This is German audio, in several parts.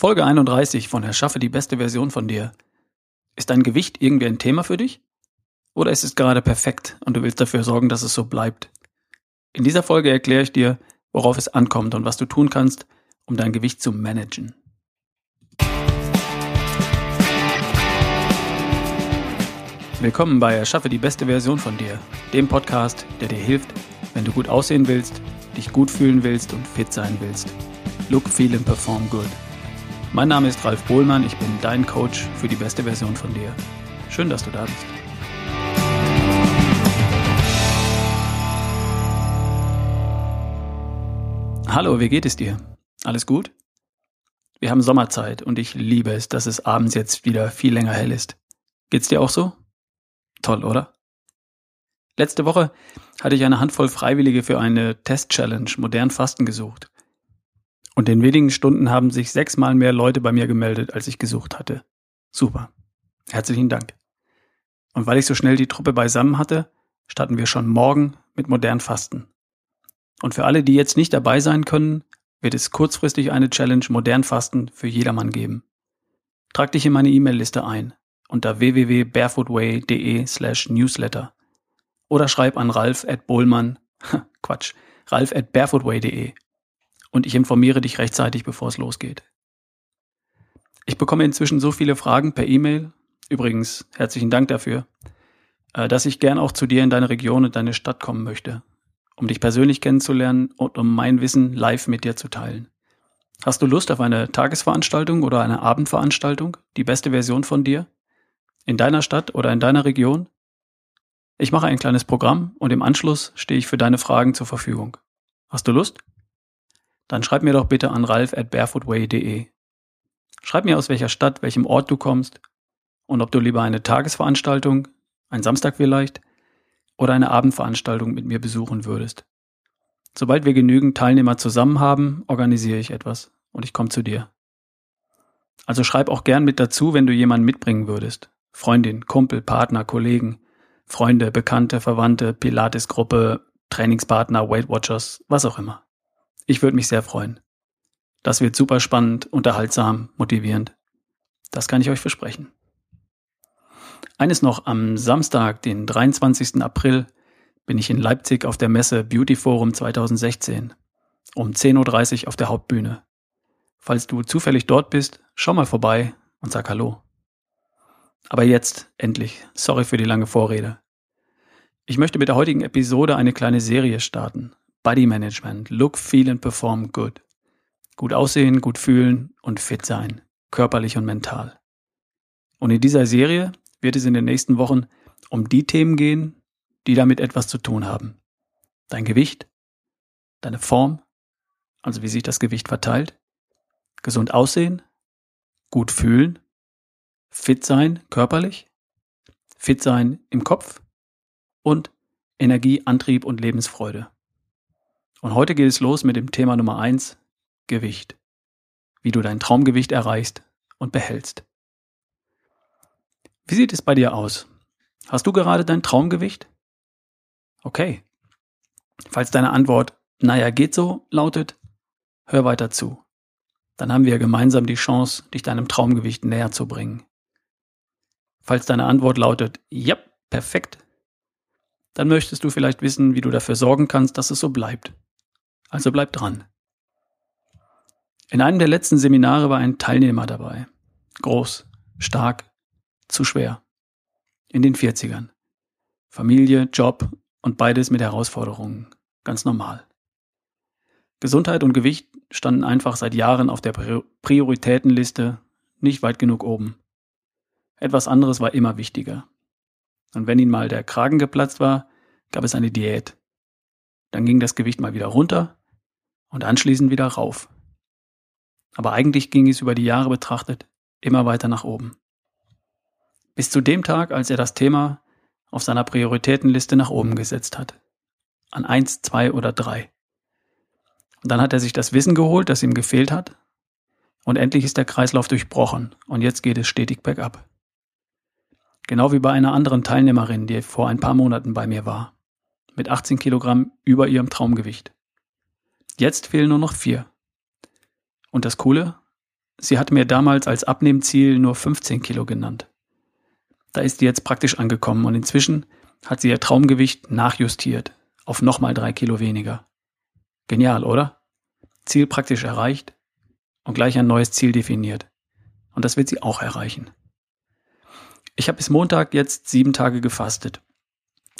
Folge 31 von Erschaffe die beste Version von dir. Ist dein Gewicht irgendwie ein Thema für dich? Oder ist es gerade perfekt und du willst dafür sorgen, dass es so bleibt? In dieser Folge erkläre ich dir, worauf es ankommt und was du tun kannst, um dein Gewicht zu managen. Willkommen bei Erschaffe die beste Version von dir, dem Podcast, der dir hilft, wenn du gut aussehen willst, dich gut fühlen willst und fit sein willst. Look, feel and perform good. Mein Name ist Ralf Bohlmann, ich bin dein Coach für die beste Version von dir. Schön, dass du da bist. Hallo, wie geht es dir? Alles gut? Wir haben Sommerzeit und ich liebe es, dass es abends jetzt wieder viel länger hell ist. Geht's dir auch so? Toll, oder? Letzte Woche hatte ich eine Handvoll Freiwillige für eine Test-Challenge modern Fasten gesucht. Und in wenigen Stunden haben sich sechsmal mehr Leute bei mir gemeldet, als ich gesucht hatte. Super. Herzlichen Dank. Und weil ich so schnell die Truppe beisammen hatte, starten wir schon morgen mit modern Fasten. Und für alle, die jetzt nicht dabei sein können, wird es kurzfristig eine Challenge modern Fasten für jedermann geben. Trag dich in meine E-Mail-Liste ein unter www.barefootway.de slash newsletter oder schreib an ralf at bohlmann, Quatsch, ralf at barefootway.de und ich informiere dich rechtzeitig, bevor es losgeht. Ich bekomme inzwischen so viele Fragen per E-Mail, übrigens herzlichen Dank dafür, äh, dass ich gern auch zu dir in deine Region und deine Stadt kommen möchte, um dich persönlich kennenzulernen und um mein Wissen live mit dir zu teilen. Hast du Lust auf eine Tagesveranstaltung oder eine Abendveranstaltung, die beste Version von dir? In deiner Stadt oder in deiner Region? Ich mache ein kleines Programm und im Anschluss stehe ich für deine Fragen zur Verfügung. Hast du Lust? Dann schreib mir doch bitte an ralf at barefootway.de. Schreib mir aus welcher Stadt, welchem Ort du kommst und ob du lieber eine Tagesveranstaltung, ein Samstag vielleicht, oder eine Abendveranstaltung mit mir besuchen würdest. Sobald wir genügend Teilnehmer zusammen haben, organisiere ich etwas und ich komme zu dir. Also schreib auch gern mit dazu, wenn du jemanden mitbringen würdest. Freundin, Kumpel, Partner, Kollegen, Freunde, Bekannte, Verwandte, Pilates-Gruppe, Trainingspartner, Weight Watchers, was auch immer. Ich würde mich sehr freuen. Das wird super spannend, unterhaltsam, motivierend. Das kann ich euch versprechen. Eines noch, am Samstag, den 23. April, bin ich in Leipzig auf der Messe Beauty Forum 2016 um 10.30 Uhr auf der Hauptbühne. Falls du zufällig dort bist, schau mal vorbei und sag Hallo. Aber jetzt, endlich, sorry für die lange Vorrede. Ich möchte mit der heutigen Episode eine kleine Serie starten. Body Management, Look, Feel and Perform Good. Gut aussehen, gut fühlen und fit sein, körperlich und mental. Und in dieser Serie wird es in den nächsten Wochen um die Themen gehen, die damit etwas zu tun haben. Dein Gewicht, deine Form, also wie sich das Gewicht verteilt, gesund aussehen, gut fühlen, fit sein körperlich, fit sein im Kopf und Energie, Antrieb und Lebensfreude. Und heute geht es los mit dem Thema Nummer eins: Gewicht. Wie du dein Traumgewicht erreichst und behältst. Wie sieht es bei dir aus? Hast du gerade dein Traumgewicht? Okay. Falls deine Antwort, naja, geht so, lautet, hör weiter zu. Dann haben wir gemeinsam die Chance, dich deinem Traumgewicht näher zu bringen. Falls deine Antwort lautet, ja, perfekt, dann möchtest du vielleicht wissen, wie du dafür sorgen kannst, dass es so bleibt. Also bleib dran. In einem der letzten Seminare war ein Teilnehmer dabei. Groß, stark, zu schwer. In den 40ern. Familie, Job und beides mit Herausforderungen. Ganz normal. Gesundheit und Gewicht standen einfach seit Jahren auf der Prioritätenliste nicht weit genug oben. Etwas anderes war immer wichtiger. Und wenn ihm mal der Kragen geplatzt war, gab es eine Diät. Dann ging das Gewicht mal wieder runter und anschließend wieder rauf. Aber eigentlich ging es über die Jahre betrachtet immer weiter nach oben. Bis zu dem Tag, als er das Thema auf seiner Prioritätenliste nach oben gesetzt hat. An eins, zwei oder drei. Und dann hat er sich das Wissen geholt, das ihm gefehlt hat. Und endlich ist der Kreislauf durchbrochen und jetzt geht es stetig bergab. Genau wie bei einer anderen Teilnehmerin, die vor ein paar Monaten bei mir war. Mit 18 Kilogramm über ihrem Traumgewicht. Jetzt fehlen nur noch vier. Und das Coole, sie hat mir damals als Abnehmziel nur 15 Kilo genannt. Da ist sie jetzt praktisch angekommen und inzwischen hat sie ihr Traumgewicht nachjustiert auf nochmal drei Kilo weniger. Genial, oder? Ziel praktisch erreicht und gleich ein neues Ziel definiert. Und das wird sie auch erreichen. Ich habe bis Montag jetzt sieben Tage gefastet.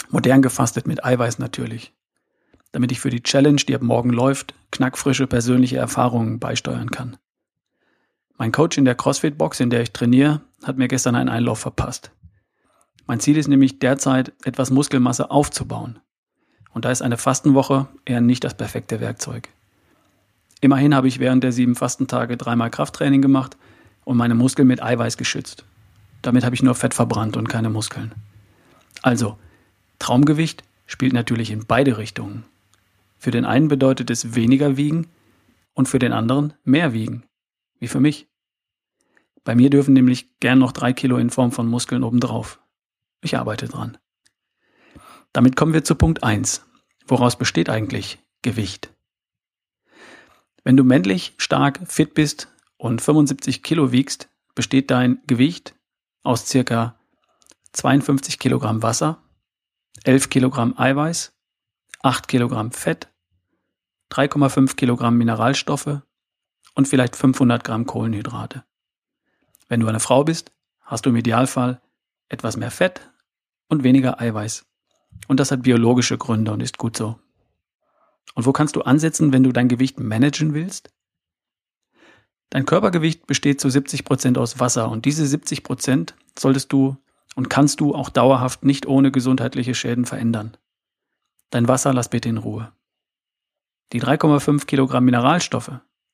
Modern gefastet mit Eiweiß natürlich. Damit ich für die Challenge, die ab morgen läuft, knackfrische persönliche Erfahrungen beisteuern kann. Mein Coach in der CrossFit-Box, in der ich trainiere, hat mir gestern einen Einlauf verpasst. Mein Ziel ist nämlich derzeit, etwas Muskelmasse aufzubauen. Und da ist eine Fastenwoche eher nicht das perfekte Werkzeug. Immerhin habe ich während der sieben Fastentage dreimal Krafttraining gemacht und meine Muskeln mit Eiweiß geschützt. Damit habe ich nur Fett verbrannt und keine Muskeln. Also, Traumgewicht spielt natürlich in beide Richtungen. Für den einen bedeutet es weniger wiegen und für den anderen mehr wiegen. Wie für mich. Bei mir dürfen nämlich gern noch drei Kilo in Form von Muskeln obendrauf. Ich arbeite dran. Damit kommen wir zu Punkt 1. Woraus besteht eigentlich Gewicht? Wenn du männlich, stark, fit bist und 75 Kilo wiegst, besteht dein Gewicht aus circa 52 Kilogramm Wasser, 11 Kilogramm Eiweiß, 8 Kilogramm Fett, 3,5 Kilogramm Mineralstoffe und vielleicht 500 Gramm Kohlenhydrate. Wenn du eine Frau bist, hast du im Idealfall etwas mehr Fett und weniger Eiweiß. Und das hat biologische Gründe und ist gut so. Und wo kannst du ansetzen, wenn du dein Gewicht managen willst? Dein Körpergewicht besteht zu 70 Prozent aus Wasser und diese 70 Prozent solltest du und kannst du auch dauerhaft nicht ohne gesundheitliche Schäden verändern. Dein Wasser lass bitte in Ruhe. Die 3,5 Kilogramm Mineralstoffe,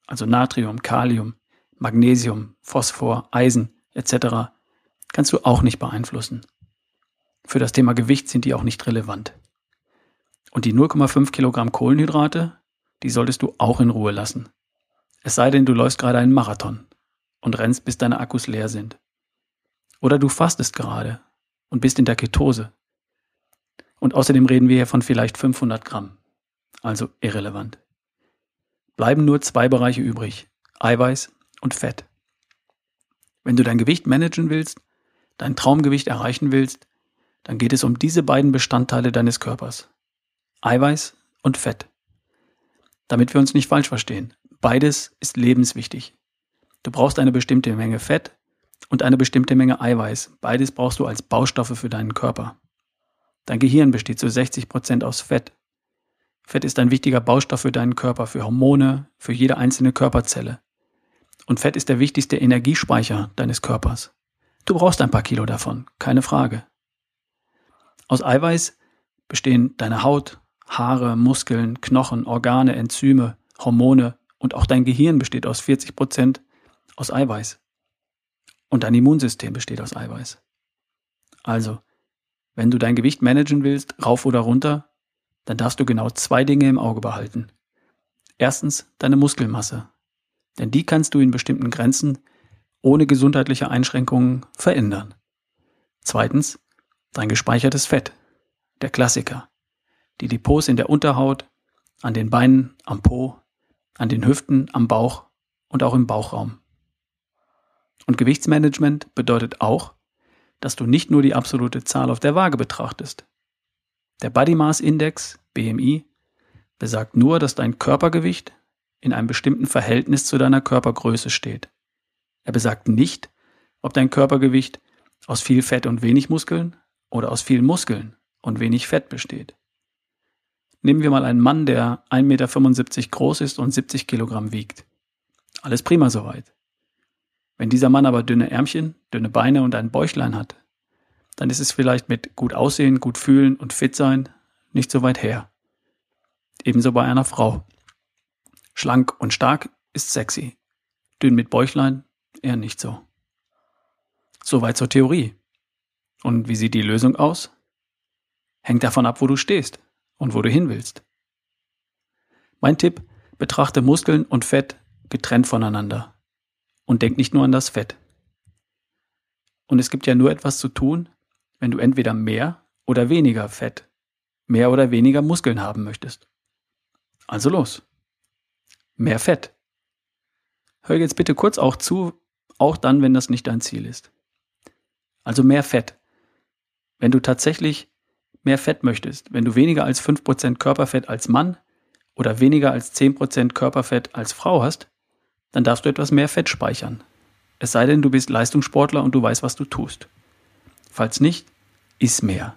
also Natrium, Kalium, Magnesium, Phosphor, Eisen etc., kannst du auch nicht beeinflussen. Für das Thema Gewicht sind die auch nicht relevant. Und die 0,5 Kilogramm Kohlenhydrate, die solltest du auch in Ruhe lassen. Es sei denn, du läufst gerade einen Marathon und rennst, bis deine Akkus leer sind. Oder du fastest gerade und bist in der Ketose. Und außerdem reden wir hier von vielleicht 500 Gramm. Also irrelevant. Bleiben nur zwei Bereiche übrig. Eiweiß und Fett. Wenn du dein Gewicht managen willst, dein Traumgewicht erreichen willst, dann geht es um diese beiden Bestandteile deines Körpers. Eiweiß und Fett. Damit wir uns nicht falsch verstehen. Beides ist lebenswichtig. Du brauchst eine bestimmte Menge Fett und eine bestimmte Menge Eiweiß. Beides brauchst du als Baustoffe für deinen Körper. Dein Gehirn besteht zu 60 Prozent aus Fett. Fett ist ein wichtiger Baustoff für deinen Körper, für Hormone, für jede einzelne Körperzelle. Und Fett ist der wichtigste Energiespeicher deines Körpers. Du brauchst ein paar Kilo davon, keine Frage. Aus Eiweiß bestehen deine Haut, Haare, Muskeln, Knochen, Organe, Enzyme, Hormone und auch dein Gehirn besteht aus 40 Prozent aus Eiweiß. Und dein Immunsystem besteht aus Eiweiß. Also, wenn du dein Gewicht managen willst, rauf oder runter, dann darfst du genau zwei Dinge im Auge behalten. Erstens deine Muskelmasse. Denn die kannst du in bestimmten Grenzen ohne gesundheitliche Einschränkungen verändern. Zweitens dein gespeichertes Fett. Der Klassiker. Die Depots in der Unterhaut, an den Beinen, am Po, an den Hüften, am Bauch und auch im Bauchraum. Und Gewichtsmanagement bedeutet auch, dass du nicht nur die absolute Zahl auf der Waage betrachtest. Der Body Mass Index, BMI, besagt nur, dass dein Körpergewicht in einem bestimmten Verhältnis zu deiner Körpergröße steht. Er besagt nicht, ob dein Körpergewicht aus viel Fett und wenig Muskeln oder aus viel Muskeln und wenig Fett besteht. Nehmen wir mal einen Mann, der 1,75 Meter groß ist und 70 Kilogramm wiegt. Alles prima soweit. Wenn dieser Mann aber dünne Ärmchen, dünne Beine und ein Bäuchlein hat, dann ist es vielleicht mit gut aussehen, gut fühlen und fit sein nicht so weit her. Ebenso bei einer Frau. Schlank und stark ist sexy. Dünn mit Bäuchlein eher nicht so. Soweit zur Theorie. Und wie sieht die Lösung aus? Hängt davon ab, wo du stehst und wo du hin willst. Mein Tipp, betrachte Muskeln und Fett getrennt voneinander und denk nicht nur an das Fett. Und es gibt ja nur etwas zu tun, wenn du entweder mehr oder weniger Fett, mehr oder weniger Muskeln haben möchtest. Also los. Mehr Fett. Hör jetzt bitte kurz auch zu, auch dann, wenn das nicht dein Ziel ist. Also mehr Fett. Wenn du tatsächlich mehr Fett möchtest, wenn du weniger als 5% Körperfett als Mann oder weniger als 10% Körperfett als Frau hast, dann darfst du etwas mehr Fett speichern. Es sei denn, du bist Leistungssportler und du weißt, was du tust. Falls nicht, iss mehr.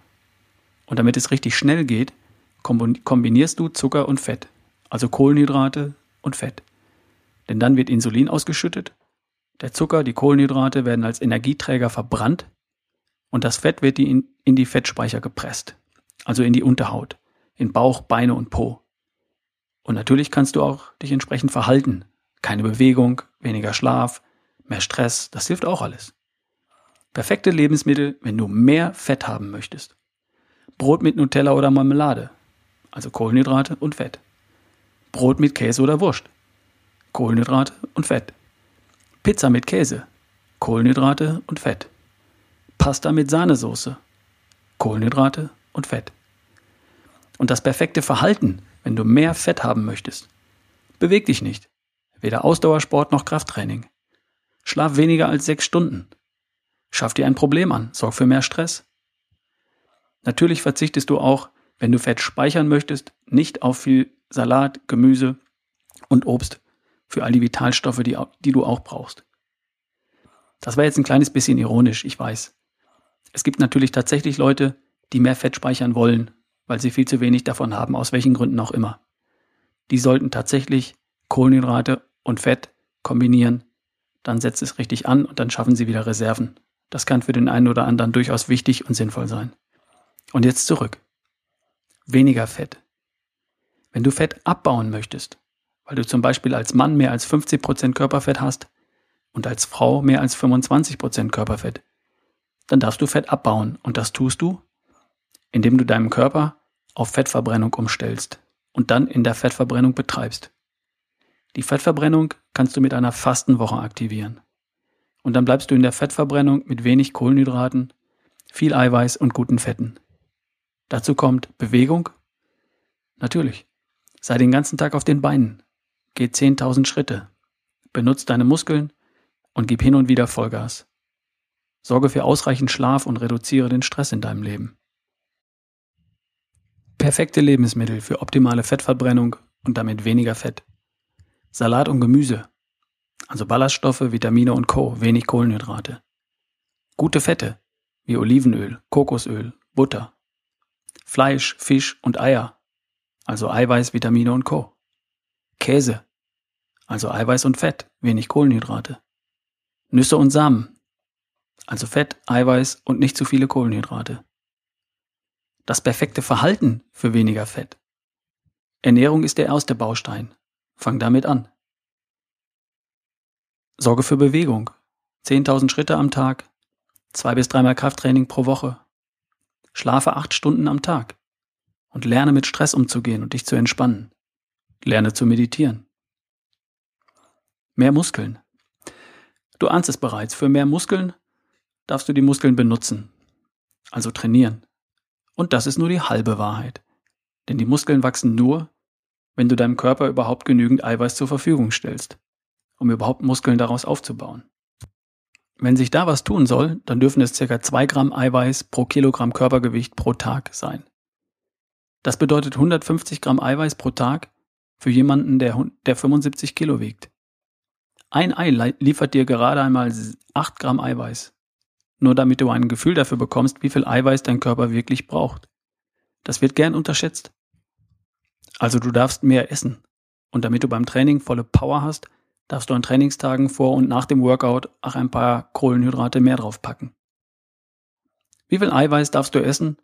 Und damit es richtig schnell geht, kombinierst du Zucker und Fett, also Kohlenhydrate und Fett. Denn dann wird Insulin ausgeschüttet, der Zucker, die Kohlenhydrate werden als Energieträger verbrannt und das Fett wird in, die Fettspeicher gepresst, also in die Unterhaut, in Bauch, Beine und Po. Und natürlich kannst du auch dich entsprechend verhalten. Keine Bewegung, weniger Schlaf, mehr Stress, das hilft auch alles. Perfekte Lebensmittel, wenn du mehr Fett haben möchtest. Brot mit Nutella oder Marmelade, also Kohlenhydrate und Fett. Brot mit Käse oder Wurst, Kohlenhydrate und Fett. Pizza mit Käse, Kohlenhydrate und Fett. Pasta mit Sahnesoße, Kohlenhydrate und Fett. Und das perfekte Verhalten, wenn du mehr Fett haben möchtest. Beweg dich nicht. Weder Ausdauersport noch Krafttraining. Schlaf weniger als sechs Stunden. Schaff dir ein Problem an, sorg für mehr Stress. Natürlich verzichtest du auch, wenn du Fett speichern möchtest, nicht auf viel Salat, Gemüse und Obst für all die Vitalstoffe, die, die du auch brauchst. Das war jetzt ein kleines bisschen ironisch, ich weiß. Es gibt natürlich tatsächlich Leute, die mehr Fett speichern wollen, weil sie viel zu wenig davon haben, aus welchen Gründen auch immer. Die sollten tatsächlich Kohlenhydrate und Fett kombinieren, dann setzt es richtig an und dann schaffen sie wieder Reserven. Das kann für den einen oder anderen durchaus wichtig und sinnvoll sein. Und jetzt zurück. Weniger Fett. Wenn du Fett abbauen möchtest, weil du zum Beispiel als Mann mehr als 50% Körperfett hast und als Frau mehr als 25% Körperfett, dann darfst du Fett abbauen und das tust du, indem du deinen Körper auf Fettverbrennung umstellst und dann in der Fettverbrennung betreibst. Die Fettverbrennung kannst du mit einer Fastenwoche aktivieren. Und dann bleibst du in der Fettverbrennung mit wenig Kohlenhydraten, viel Eiweiß und guten Fetten. Dazu kommt Bewegung. Natürlich. Sei den ganzen Tag auf den Beinen. Geh 10.000 Schritte. Benutz deine Muskeln und gib hin und wieder Vollgas. Sorge für ausreichend Schlaf und reduziere den Stress in deinem Leben. Perfekte Lebensmittel für optimale Fettverbrennung und damit weniger Fett. Salat und Gemüse, also Ballaststoffe, Vitamine und Co., wenig Kohlenhydrate. Gute Fette, wie Olivenöl, Kokosöl, Butter. Fleisch, Fisch und Eier, also Eiweiß, Vitamine und Co. Käse, also Eiweiß und Fett, wenig Kohlenhydrate. Nüsse und Samen, also Fett, Eiweiß und nicht zu viele Kohlenhydrate. Das perfekte Verhalten für weniger Fett. Ernährung ist der erste Baustein. Fang damit an. Sorge für Bewegung. 10.000 Schritte am Tag. Zwei bis dreimal Krafttraining pro Woche. Schlafe acht Stunden am Tag. Und lerne mit Stress umzugehen und dich zu entspannen. Lerne zu meditieren. Mehr Muskeln. Du ahnst es bereits. Für mehr Muskeln darfst du die Muskeln benutzen. Also trainieren. Und das ist nur die halbe Wahrheit. Denn die Muskeln wachsen nur, wenn du deinem Körper überhaupt genügend Eiweiß zur Verfügung stellst, um überhaupt Muskeln daraus aufzubauen. Wenn sich da was tun soll, dann dürfen es ca. 2 Gramm Eiweiß pro Kilogramm Körpergewicht pro Tag sein. Das bedeutet 150 Gramm Eiweiß pro Tag für jemanden, der, der 75 Kilo wiegt. Ein Ei liefert dir gerade einmal 8 Gramm Eiweiß. Nur damit du ein Gefühl dafür bekommst, wie viel Eiweiß dein Körper wirklich braucht. Das wird gern unterschätzt. Also du darfst mehr essen. Und damit du beim Training volle Power hast, darfst du an Trainingstagen vor und nach dem Workout auch ein paar Kohlenhydrate mehr draufpacken. Wie viel Eiweiß darfst du essen,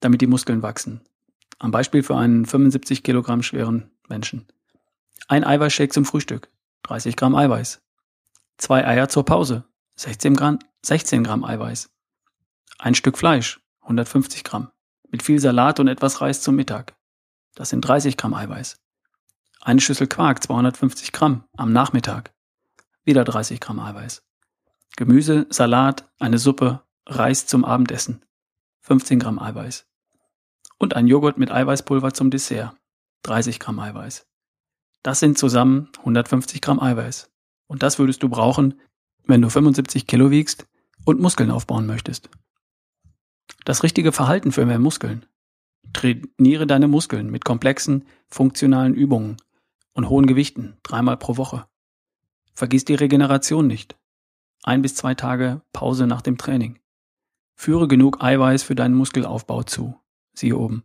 damit die Muskeln wachsen? Am Beispiel für einen 75 Kilogramm schweren Menschen. Ein Eiweißshake zum Frühstück, 30 Gramm Eiweiß. Zwei Eier zur Pause, 16 Gramm, 16 Gramm Eiweiß. Ein Stück Fleisch, 150 Gramm, mit viel Salat und etwas Reis zum Mittag. Das sind 30 Gramm Eiweiß. Eine Schüssel Quark, 250 Gramm am Nachmittag. Wieder 30 Gramm Eiweiß. Gemüse, Salat, eine Suppe, Reis zum Abendessen. 15 Gramm Eiweiß. Und ein Joghurt mit Eiweißpulver zum Dessert. 30 Gramm Eiweiß. Das sind zusammen 150 Gramm Eiweiß. Und das würdest du brauchen, wenn du 75 Kilo wiegst und Muskeln aufbauen möchtest. Das richtige Verhalten für mehr Muskeln. Trainiere deine Muskeln mit komplexen, funktionalen Übungen und hohen Gewichten dreimal pro Woche. Vergiss die Regeneration nicht. Ein bis zwei Tage Pause nach dem Training. Führe genug Eiweiß für deinen Muskelaufbau zu. Siehe oben.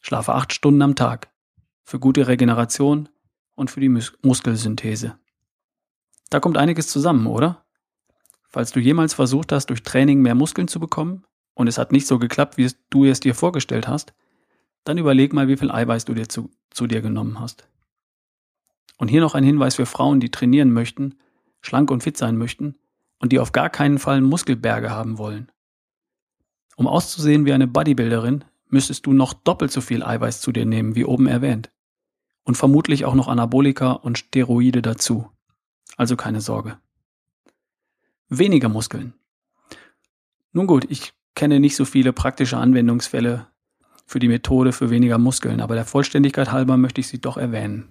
Schlafe acht Stunden am Tag. Für gute Regeneration und für die Mus Muskelsynthese. Da kommt einiges zusammen, oder? Falls du jemals versucht hast, durch Training mehr Muskeln zu bekommen und es hat nicht so geklappt, wie es du es dir vorgestellt hast, dann überleg mal, wie viel Eiweiß du dir zu, zu dir genommen hast. Und hier noch ein Hinweis für Frauen, die trainieren möchten, schlank und fit sein möchten und die auf gar keinen Fall Muskelberge haben wollen. Um auszusehen wie eine Bodybuilderin, müsstest du noch doppelt so viel Eiweiß zu dir nehmen, wie oben erwähnt. Und vermutlich auch noch Anabolika und Steroide dazu. Also keine Sorge. Weniger Muskeln. Nun gut, ich kenne nicht so viele praktische Anwendungsfälle für die Methode für weniger Muskeln, aber der Vollständigkeit halber möchte ich sie doch erwähnen.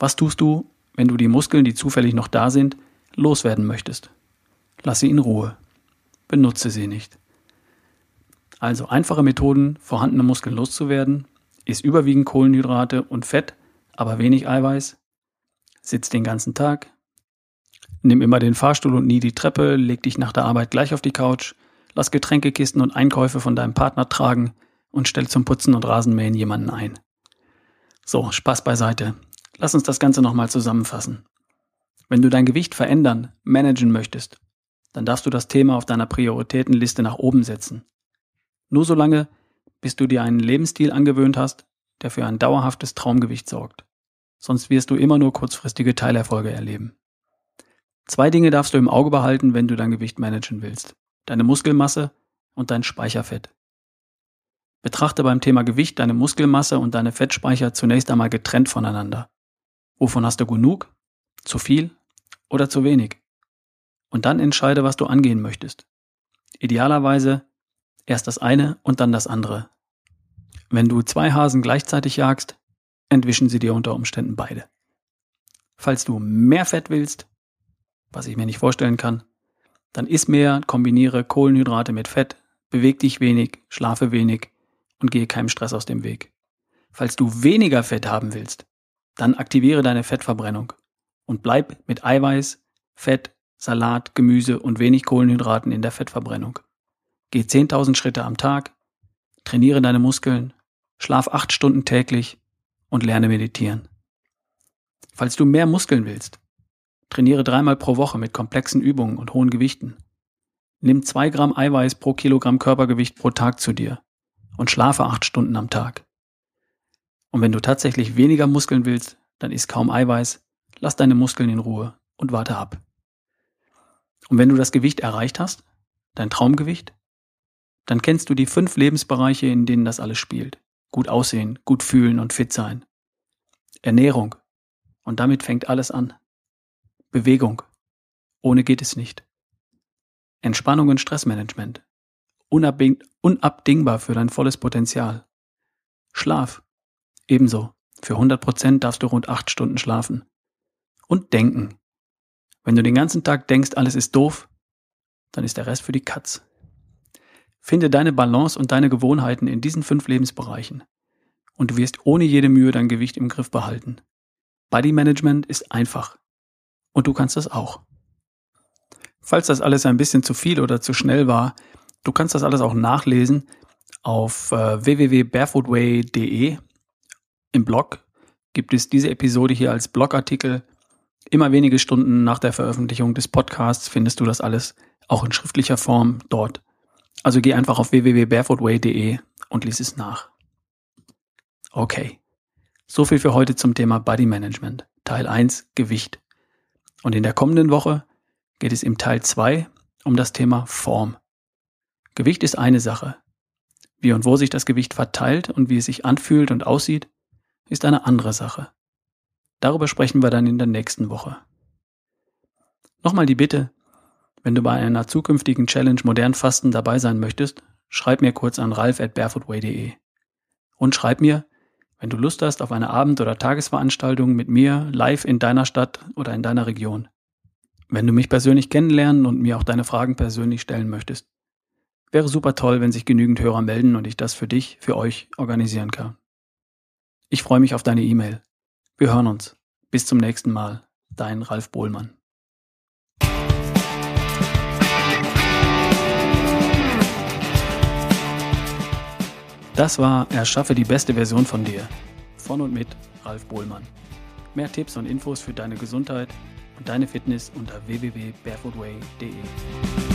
Was tust du, wenn du die Muskeln, die zufällig noch da sind, loswerden möchtest? Lass sie in Ruhe. Benutze sie nicht. Also einfache Methoden, vorhandene Muskeln loszuwerden, ist überwiegend Kohlenhydrate und Fett, aber wenig Eiweiß. Sitz den ganzen Tag. Nimm immer den Fahrstuhl und nie die Treppe, leg dich nach der Arbeit gleich auf die Couch, lass Getränkekisten und Einkäufe von deinem Partner tragen und stell zum Putzen und Rasenmähen jemanden ein. So, Spaß beiseite. Lass uns das Ganze nochmal zusammenfassen. Wenn du dein Gewicht verändern, managen möchtest, dann darfst du das Thema auf deiner Prioritätenliste nach oben setzen. Nur so lange, bis du dir einen Lebensstil angewöhnt hast, der für ein dauerhaftes Traumgewicht sorgt. Sonst wirst du immer nur kurzfristige Teilerfolge erleben. Zwei Dinge darfst du im Auge behalten, wenn du dein Gewicht managen willst. Deine Muskelmasse und dein Speicherfett. Betrachte beim Thema Gewicht deine Muskelmasse und deine Fettspeicher zunächst einmal getrennt voneinander. Wovon hast du genug? Zu viel oder zu wenig? Und dann entscheide, was du angehen möchtest. Idealerweise erst das eine und dann das andere. Wenn du zwei Hasen gleichzeitig jagst, entwischen sie dir unter Umständen beide. Falls du mehr Fett willst, was ich mir nicht vorstellen kann, dann iss mehr, kombiniere Kohlenhydrate mit Fett, beweg dich wenig, schlafe wenig und gehe keinem Stress aus dem Weg. Falls du weniger Fett haben willst, dann aktiviere deine Fettverbrennung und bleib mit Eiweiß, Fett, Salat, Gemüse und wenig Kohlenhydraten in der Fettverbrennung. Geh 10.000 Schritte am Tag, trainiere deine Muskeln, schlaf acht Stunden täglich und lerne meditieren. Falls du mehr Muskeln willst, trainiere dreimal pro Woche mit komplexen Übungen und hohen Gewichten. Nimm zwei Gramm Eiweiß pro Kilogramm Körpergewicht pro Tag zu dir und schlafe acht Stunden am Tag. Und wenn du tatsächlich weniger Muskeln willst, dann isst kaum Eiweiß, lass deine Muskeln in Ruhe und warte ab. Und wenn du das Gewicht erreicht hast, dein Traumgewicht, dann kennst du die fünf Lebensbereiche, in denen das alles spielt. Gut aussehen, gut fühlen und fit sein. Ernährung. Und damit fängt alles an. Bewegung. Ohne geht es nicht. Entspannung und Stressmanagement. unabdingbar für dein volles Potenzial. Schlaf. Ebenso. Für 100 Prozent darfst du rund acht Stunden schlafen. Und denken. Wenn du den ganzen Tag denkst, alles ist doof, dann ist der Rest für die Katz. Finde deine Balance und deine Gewohnheiten in diesen fünf Lebensbereichen und du wirst ohne jede Mühe dein Gewicht im Griff behalten. Body Management ist einfach und du kannst das auch. Falls das alles ein bisschen zu viel oder zu schnell war, du kannst das alles auch nachlesen auf äh, www.barefootway.de im Blog gibt es diese Episode hier als Blogartikel. Immer wenige Stunden nach der Veröffentlichung des Podcasts findest du das alles auch in schriftlicher Form dort. Also geh einfach auf www.barefootway.de und lies es nach. Okay. So viel für heute zum Thema Body Management. Teil 1 Gewicht. Und in der kommenden Woche geht es im Teil 2 um das Thema Form. Gewicht ist eine Sache. Wie und wo sich das Gewicht verteilt und wie es sich anfühlt und aussieht, ist eine andere Sache. Darüber sprechen wir dann in der nächsten Woche. Nochmal die Bitte, wenn du bei einer zukünftigen Challenge Modern Fasten dabei sein möchtest, schreib mir kurz an ralf at barefootway.de. Und schreib mir, wenn du Lust hast auf eine Abend- oder Tagesveranstaltung mit mir live in deiner Stadt oder in deiner Region. Wenn du mich persönlich kennenlernen und mir auch deine Fragen persönlich stellen möchtest, wäre super toll, wenn sich genügend Hörer melden und ich das für dich, für euch organisieren kann. Ich freue mich auf deine E-Mail. Wir hören uns. Bis zum nächsten Mal. Dein Ralf Bohlmann. Das war Erschaffe die beste Version von dir. Von und mit Ralf Bohlmann. Mehr Tipps und Infos für deine Gesundheit und deine Fitness unter www.barefootway.de.